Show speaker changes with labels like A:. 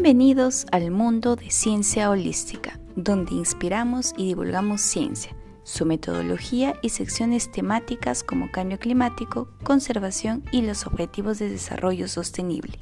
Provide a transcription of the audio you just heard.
A: Bienvenidos al mundo de ciencia holística, donde inspiramos y divulgamos ciencia, su metodología y secciones temáticas como cambio climático, conservación y los objetivos de desarrollo sostenible.